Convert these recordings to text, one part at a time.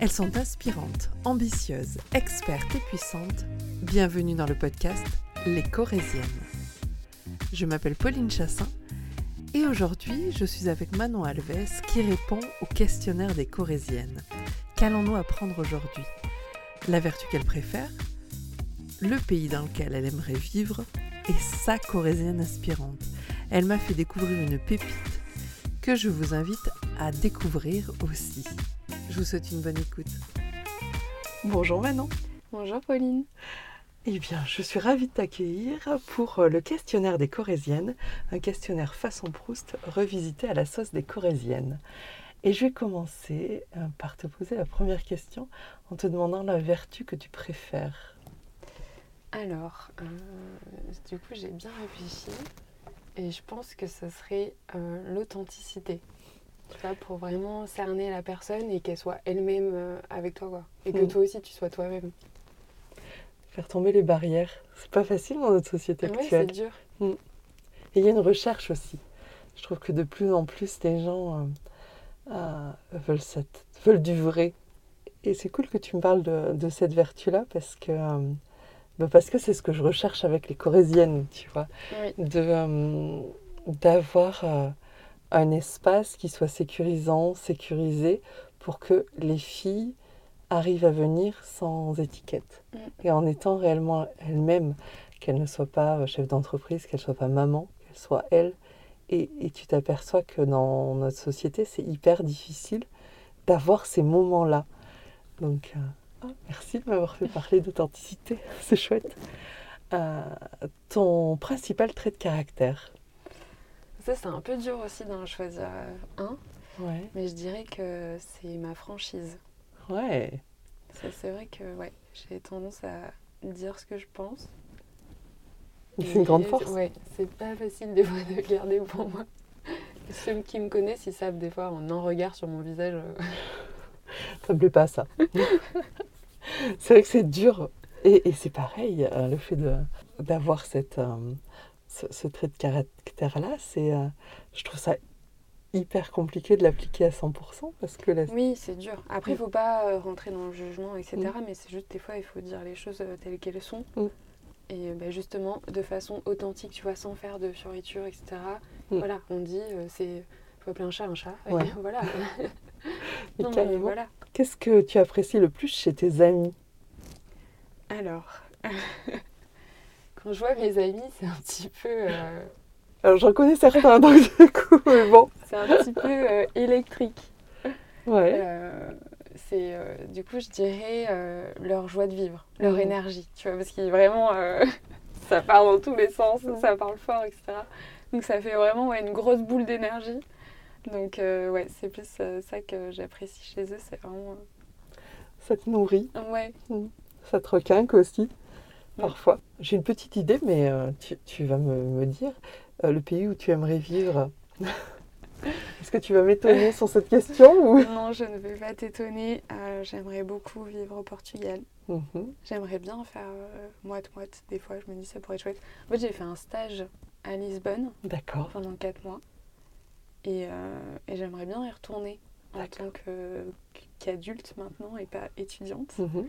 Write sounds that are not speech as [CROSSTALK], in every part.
Elles sont inspirantes, ambitieuses, expertes et puissantes. Bienvenue dans le podcast Les Corésiennes. Je m'appelle Pauline Chassin et aujourd'hui je suis avec Manon Alves qui répond au questionnaire des Corésiennes. Qu'allons-nous apprendre aujourd'hui? La vertu qu'elle préfère Le pays dans lequel elle aimerait vivre Et sa Corésienne inspirante. Elle m'a fait découvrir une pépite que je vous invite à découvrir aussi. Je vous souhaite une bonne écoute. Bonjour Manon. Bonjour Pauline. Eh bien, je suis ravie de t'accueillir pour le questionnaire des Corésiennes, un questionnaire façon Proust revisité à la sauce des Corésiennes. Et je vais commencer euh, par te poser la première question en te demandant la vertu que tu préfères. Alors, euh, du coup, j'ai bien réfléchi et je pense que ce serait euh, l'authenticité. Tu vois, pour vraiment cerner la personne et qu'elle soit elle-même euh, avec toi, quoi. Et que Mm. toi aussi, tu sois toi-même. Faire tomber les barrières, c'est pas facile dans notre société Ouais, c'est actuelle. dur. Et il y a une recherche aussi. Je trouve que de plus en plus, les gens euh, euh, veulent, cette, veulent du vrai. Et c'est cool que tu me parles de, de cette vertu-là parce que euh, bah, parce que c'est ce que je recherche avec les Corésiennes, tu vois. Oui. de euh, d'avoir euh, un espace qui soit sécurisant, sécurisé, pour que les filles arrivent à venir sans étiquette Mm. et en étant réellement elles-mêmes, qu'elles ne soient pas euh, chef d'entreprise, qu'elles ne soient pas maman, qu'elles soient elles. Et, et tu t'aperçois que dans notre société, c'est hyper difficile d'avoir ces moments-là. Donc, euh, ah, merci de m'avoir fait parler d'authenticité, [LAUGHS] c'est chouette. Euh, ton principal trait de caractère C'est un peu dur aussi d'en choisir euh, un, Ouais. mais je dirais que c'est ma franchise. Ouais. C'est vrai que ouais, j'ai tendance à dire ce que je pense. C'est une grande force. Ouais, c'est pas facile des fois de garder pour moi. [LAUGHS] Ceux qui me connaissent, ils savent des fois en un regard sur mon visage. euh, [LAUGHS] Ça me plaît pas ça. [LAUGHS] c'est vrai que c'est dur. Et, et c'est pareil, euh, le fait d'avoir cette, euh, ce, ce trait de caractère-là, c'est, euh, je trouve ça hyper compliqué de l'appliquer à 100% parce que la- Oui, c'est dur. Après, il Mm. faut pas euh, rentrer dans le jugement, etc. Mm. Mais c'est juste des fois, il faut dire les choses euh, telles qu'elles sont. Mm. Et bah, justement, de façon authentique, tu vois, sans faire de fioritures, etc. Voilà, on dit, euh, c'est. faut appeler un chat un chat. et [LAUGHS] voilà. [LAUGHS] Non, mais voilà. Qu'est-ce que tu apprécies le plus chez tes amis? Alors, [LAUGHS] quand je vois mes amis, c'est un petit peu. euh, Alors j'en connais certains, [LAUGHS] donc du coup, mais bon. c'est un petit peu euh, électrique. Ouais. Euh, c'est du coup je dirais leur joie de vivre, leur énergie, tu vois, parce qu'ils vraiment euh, [LAUGHS] ça part dans tous les sens, ça parle fort, etc. Donc ça fait vraiment ouais, une grosse boule d'énergie. Donc ouais, c'est plus ça que j'apprécie chez eux, c'est vraiment Ça te nourrit, ouais. ça te requinque aussi, parfois. J'ai une petite idée, mais euh, tu, tu vas me, me dire euh, le pays où tu aimerais vivre. [LAUGHS] Est-ce que tu vas m'étonner sur cette question ou... Non, je ne vais pas t'étonner. euh, J'aimerais beaucoup vivre au Portugal. Mhm. J'aimerais bien faire moite-moite. Des fois, je me dis ça pourrait être chouette. En fait, j'ai fait un stage à Lisbonne. D'accord. pendant 4 mois. Et, et j'aimerais bien y retourner en tant qu'adulte maintenant et pas étudiante. Mhm.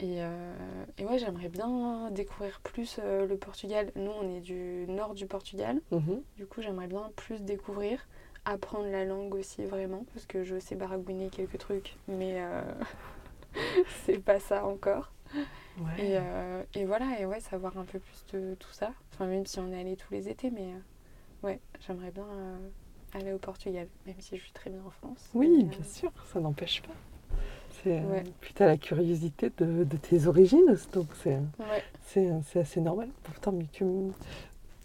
Et, euh, et ouais, j'aimerais bien découvrir plus euh, le Portugal. Nous, on est du nord du Portugal. Mhm. Du coup, j'aimerais bien plus découvrir, apprendre la langue aussi vraiment, parce que je sais baragouiner quelques trucs, mais euh, [LAUGHS] c'est pas ça encore. Ouais. Et, euh, et voilà, et ouais, savoir un peu plus de tout ça. Enfin, même si on est allé tous les étés, mais euh, ouais, j'aimerais bien euh, aller au Portugal, même si je suis très bien en France. Oui, bien sûr, ça n'empêche pas. C'est, euh, Ouais. Puis tu as la curiosité de, de tes origines, donc c'est, Ouais, c'est, c'est assez normal. Pourtant, mais tu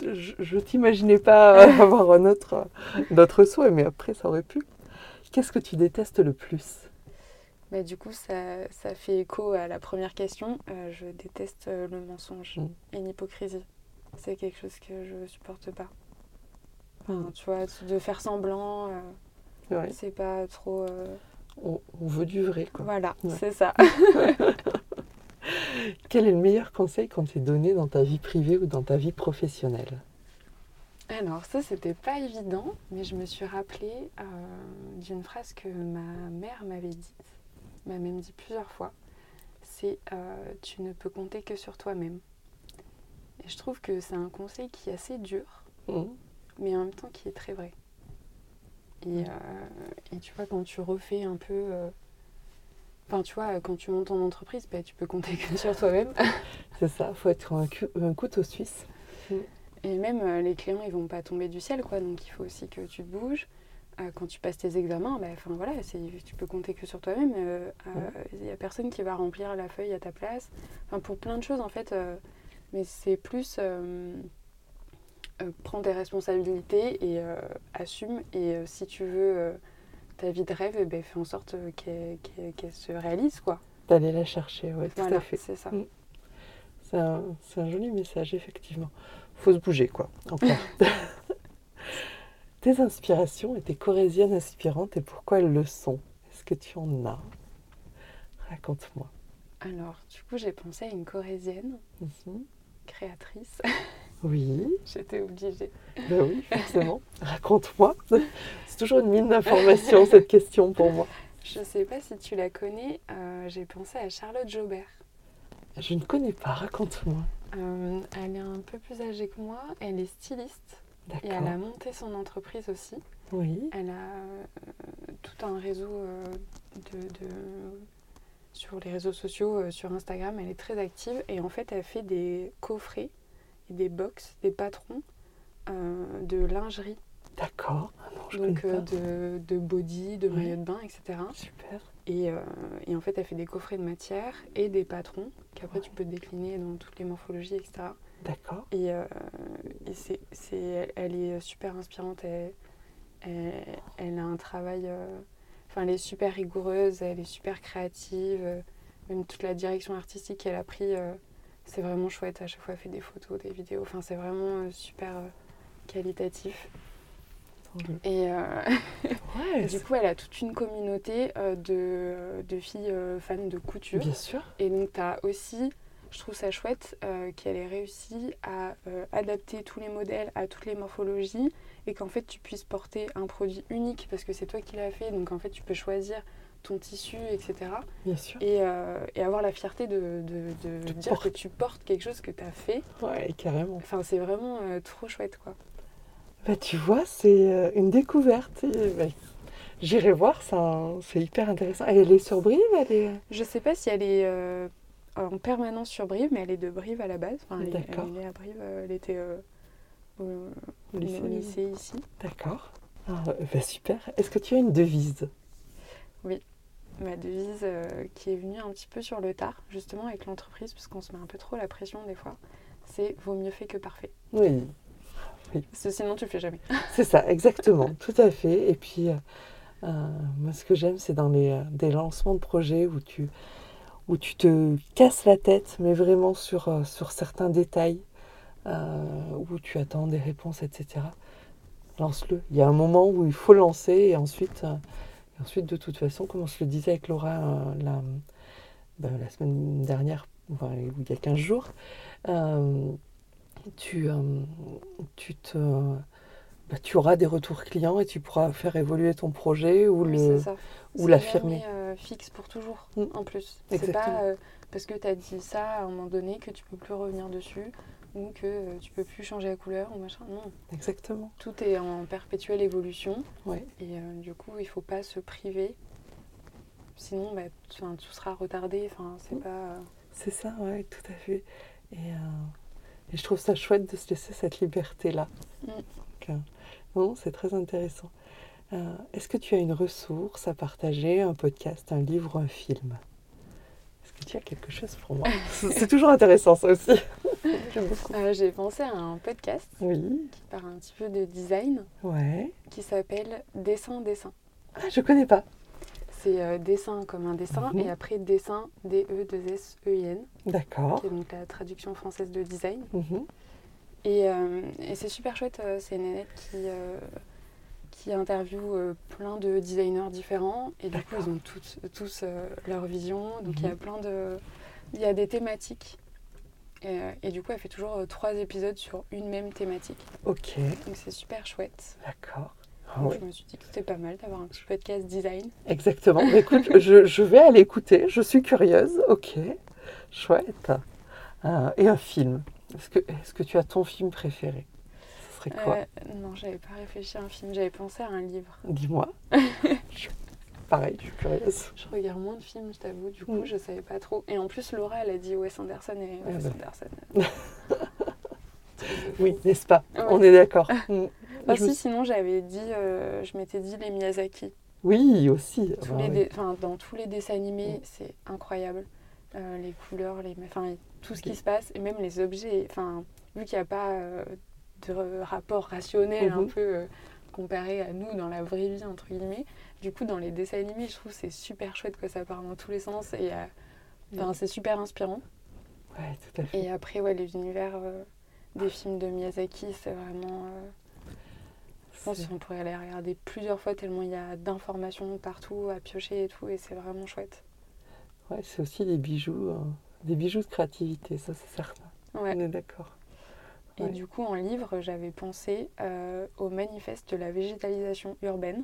je, je t'imaginais pas [LAUGHS] avoir un autre, d'autres souhaits, mais après, ça aurait pu. Qu'est-ce que tu détestes le plus? Bah, du coup, ça, ça fait écho à la première question. Euh, je déteste euh, le mensonge Mm. et l'hypocrisie. C'est quelque chose que je supporte pas. Enfin, Mm. tu vois, de faire semblant, euh, Ouais. c'est pas trop. euh, on, on veut du vrai, quoi. Voilà, Ouais. c'est ça. [LAUGHS] Quel est le meilleur conseil qu'on t'ait donné dans ta vie privée ou dans ta vie professionnelle? Alors ça, c'était pas évident, mais je me suis rappelée euh, d'une phrase que ma mère m'avait dite. m'a même dit plusieurs fois, c'est euh, tu ne peux compter que sur toi-même. Et je trouve que c'est un conseil qui est assez dur, Mhm. mais en même temps qui est très vrai. Et, euh, et tu vois, quand tu refais un peu... euh, Enfin, tu vois, quand tu montes ton entreprise, bah, tu peux compter [LAUGHS] que sur toi-même. [LAUGHS] C'est ça, faut être un, couteau suisse. Et même euh, les clients, ils vont pas tomber du ciel, quoi. Donc il faut aussi que tu te bouges. Euh, quand tu passes tes examens, bah, voilà, tu peux compter que sur toi-même. Euh, Il n'y a personne qui va remplir la feuille à ta place. Enfin, pour plein de choses, en fait. mais c'est plus euh, prends tes responsabilités et euh, assume. Et euh, si tu veux ta vie de rêve, eh ben, fais en sorte qu'elle se réalise, quoi. D'aller la chercher, ouais, tout à fait. c'est ça. Mm. C'est un, joli message, effectivement. Faut se bouger, quoi. Encore. [LAUGHS] [LAUGHS] tes inspirations et tes corésiennes inspirantes et pourquoi elles le sont? Est-ce que tu en as? Raconte-moi. Alors, du coup, j'ai pensé à une corésienne Mhm. créatrice. [LAUGHS] Oui, J'étais obligée. ben oui, forcément. [LAUGHS] Raconte-moi. C'est toujours une mine d'informations, [LAUGHS] cette question pour moi. Je sais pas si tu la connais, euh, j'ai pensé à Charlotte Jobert. Je ne connais pas, raconte-moi. Euh, elle est un peu plus âgée que moi, elle est styliste et elle a monté son entreprise aussi. Oui, Elle a euh, tout un réseau de, de- sur les réseaux sociaux, euh, sur Instagram, elle est très active et en fait elle fait des coffrets et des box, des patrons euh, de lingerie, d'accord. Ah donc euh, de, de body, de Ouais. maillot de bain, etc. Super. Et, euh, et en fait, elle fait des coffrets de matière et des patrons qu'après tu peux décliner dans toutes les morphologies, etc. D'accord. Et, euh, et c'est, c'est- elle est super inspirante. Elle, elle, elle a un travail. Enfin, elle est super rigoureuse, elle est super créative. Même toute la direction artistique qu'elle a pris, c'est vraiment chouette. À chaque fois, elle fait des photos, des vidéos. Enfin, c'est vraiment euh, super euh, qualitatif. Et. euh, [LAUGHS] Ouais, du coup, elle a toute une communauté euh, de, de filles euh, fans de couture. bien sûr. Et donc, tu as aussi, je trouve ça chouette, qu'elle ait réussi à adapter tous les modèles à toutes les morphologies et qu'en fait, tu puisses porter un produit unique parce que c'est toi qui l'as fait. Donc, en fait, tu peux choisir ton tissu, etc. Bien sûr. Et, euh, et avoir la fierté de, de, de De dire que tu portes quelque chose que tu as fait. Ouais, carrément. Enfin, c'est vraiment euh, trop chouette, quoi. Bah, tu vois, c'est euh, une découverte. Bah, J'irai voir, ça, c'est hyper intéressant. Elle est sur Brive, elle est... Je sais pas si elle est euh, en permanence sur Brive, mais elle est de Brive à la base. Enfin, elle, est, D'accord. elle est née à Brive, elle était au, lycée. au lycée ici. D'accord. Ah, bah, super. Est-ce que tu as une devise? Ma devise euh, qui est venue un petit peu sur le tard, justement avec l'entreprise, parce qu'on se met un peu trop la pression des fois, c'est vaut mieux fait que parfait. Oui, Parce que sinon tu le fais jamais. [LAUGHS] c'est ça, exactement, tout à fait. Et puis, euh, euh, moi, ce que j'aime, c'est dans les des lancements de projets où tu, où tu te casses la tête, mais vraiment sur, sur certains détails, où tu attends des réponses, etc. Lance-le. Il y a un moment où il faut lancer et ensuite, et ensuite de toute façon, comme on se le disait avec Laura euh, la, ben, la semaine dernière, enfin, il y a 15 jours, euh, tu, euh, tu, te, bah, tu auras des retours clients et tu pourras faire évoluer ton projet ou le, ou l'affirmer. fixe pour toujours, Mm. en plus. C'est pas parce que tu as dit ça à un moment donné que tu peux plus revenir dessus ou que euh, tu peux plus changer la couleur ou machin. Non, Exactement. tout est en perpétuelle évolution Ouais. et euh, du coup, il faut pas se priver. Sinon, bah, tout sera retardé. Enfin, c'est Mm. pas. euh, C'est ça, ouais, tout à fait. Et, euh, et je trouve ça chouette de se laisser cette liberté-là. Mm. Donc, euh, non, c'est très intéressant. Est-ce que tu as une ressource à partager, un podcast, un livre un film? Tu as quelque chose pour moi [LAUGHS] C'est toujours intéressant, ça aussi. [LAUGHS] Euh, J'ai pensé à un podcast Oui, qui parle un petit peu de design ouais. qui s'appelle Dessin Dessin. Ah, je connais pas. C'est euh, dessin comme un dessin Mhm. et après dessin D-E-2-S-E-I-N, D'accord. qui est donc la traduction française de design. Mhm. Et, euh, et c'est super chouette, euh, c'est une nénette qui, qui interviewe euh, plein de designers différents et du coup ils ont toutes- tous euh, leur vision, donc il y a Mhm. plein de... Il y a des thématiques et, euh, et du coup elle fait toujours trois épisodes sur une même thématique, Ok, donc c'est super chouette. d'accord. Je me suis dit que c'était pas mal d'avoir un petit podcast design. Exactement. [LAUGHS] écoute, je, je, vais aller écouter. Je suis curieuse. Ok. Chouette. Euh, et un film. Est-ce que, est que tu as ton film préféré? Ce serait quoi euh, Non, j'avais pas réfléchi à un film. J'avais pensé à un livre. Dis-moi. [LAUGHS] Pareil, je suis curieuse. Je regarde moins de films, je t'avoue. Du coup, mm. je savais pas trop. Et en plus, Laura, elle a dit Wes Anderson et Wes ah bah. Anderson. [LAUGHS] oui, n'est-ce pas? On est d'accord. Mm. Bah, si, sinon, j'avais dit, euh, je m'étais dit les Miyazaki. Oui, aussi. Tous ah les Dans tous les dessins animés, mm. c'est incroyable. Euh, les couleurs, les, enfin, tout ce qui se passe, et même les objets. Enfin, vu qu'il n'y a pas euh, de rapport rationnel un mhm. peu comparé à nous dans la vraie vie, entre guillemets, du coup, dans les dessins animés, je trouve c'est super chouette que ça part dans tous les sens et mm. c'est super inspirant. Ouais, tout à fait. Et après, ouais, les univers des films de Miyazaki, c'est vraiment. Euh, je pense qu'on pourrait aller regarder plusieurs fois tellement il y a d'informations partout à piocher et tout, et c'est vraiment chouette. Ouais, c'est aussi des bijoux, hein. des bijoux de créativité, ça c'est certain. Ouais. On est d'accord. Et du coup, en livre, j'avais pensé euh, au manifeste de la végétalisation urbaine.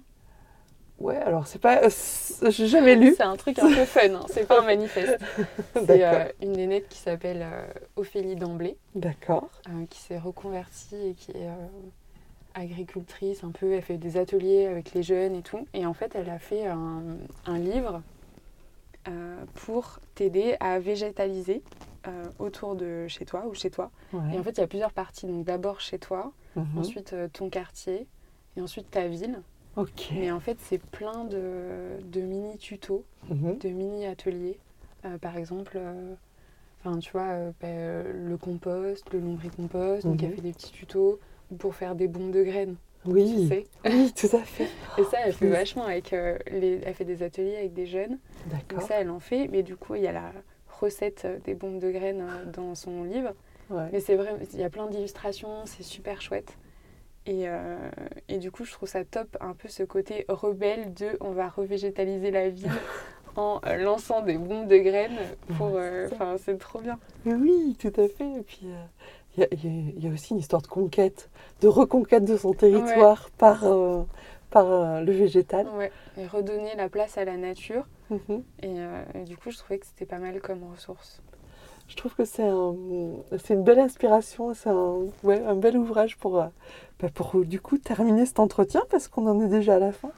Ouais, alors c'est pas. J'ai jamais lu. C'est un truc un peu fun, hein. c'est pas un manifeste. [LAUGHS] C'est euh, une nénette qui s'appelle euh, Ophélie D'Amblay. D'accord. Euh, qui s'est reconvertie et qui est agricultrice un peu. Elle fait des ateliers avec les jeunes et tout. Et en fait, elle a fait un, un livre pour t'aider à végétaliser autour de chez toi ou chez toi. Et en fait, il y a plusieurs parties. Donc d'abord chez toi, mhm. ensuite ton quartier et ensuite ta ville. Mais en fait, c'est plein de, mini tutos, mhm. de mini ateliers. Euh, par exemple, euh, enfin, tu vois, euh, bah, le compost, le lombricompost, donc elle mhm. fait des petits tutos pour faire des bombes de graines. Oui, oui, tout à fait. [LAUGHS] Et ça, elle fait vachement avec les... Elle fait des ateliers avec des jeunes. D'accord. Ça, elle en fait. Mais du coup, il y a la recette des bombes de graines dans son livre. Mais c'est vrai, il y a plein d'illustrations, c'est super chouette. Et, euh, et, du coup, je trouve ça top, un peu ce côté rebelle de on va revégétaliser la ville [LAUGHS] en euh, lançant des bombes de graines. pour euh, Enfin, c'est trop bien. Oui, tout à fait. Et puis, il y, y, a aussi une histoire de conquête, de reconquête de son territoire par, par le végétal. Ouais, et redonner la place à la nature. Mhm. et, et, du coup, je trouvais que c'était pas mal comme ressource je trouve que c'est un, une belle inspiration, c'est un, ouais, un bel ouvrage pour, euh, bah, pour du coup terminer cet entretien parce qu'on en est déjà à la fin.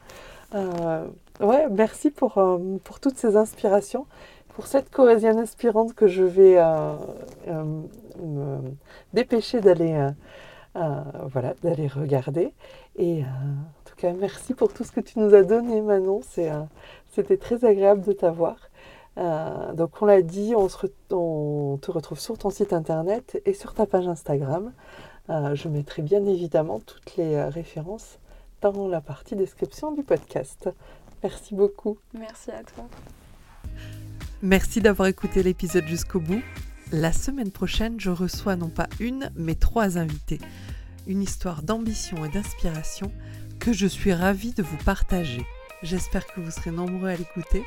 Euh, ouais, merci pour, euh, pour toutes ces inspirations, pour cette corésienne inspirante que je vais me dépêcher d'aller voilà, d'aller regarder. Et merci pour tout ce que tu nous as donné, Manon. C'était très agréable de t'avoir. Euh, donc on l'a dit, on, te retrouve sur ton site internet et sur ta page Instagram. Euh, je mettrai bien évidemment toutes les euh, références dans la partie description du podcast. Merci beaucoup. Merci à toi. Merci d'avoir écouté l'épisode jusqu'au bout. La semaine prochaine, je reçois non pas une, mais trois invités. Une histoire d'ambition et d'inspiration que je suis ravie de vous partager. J'espère que vous serez nombreux à l'écouter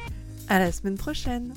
à la semaine prochaine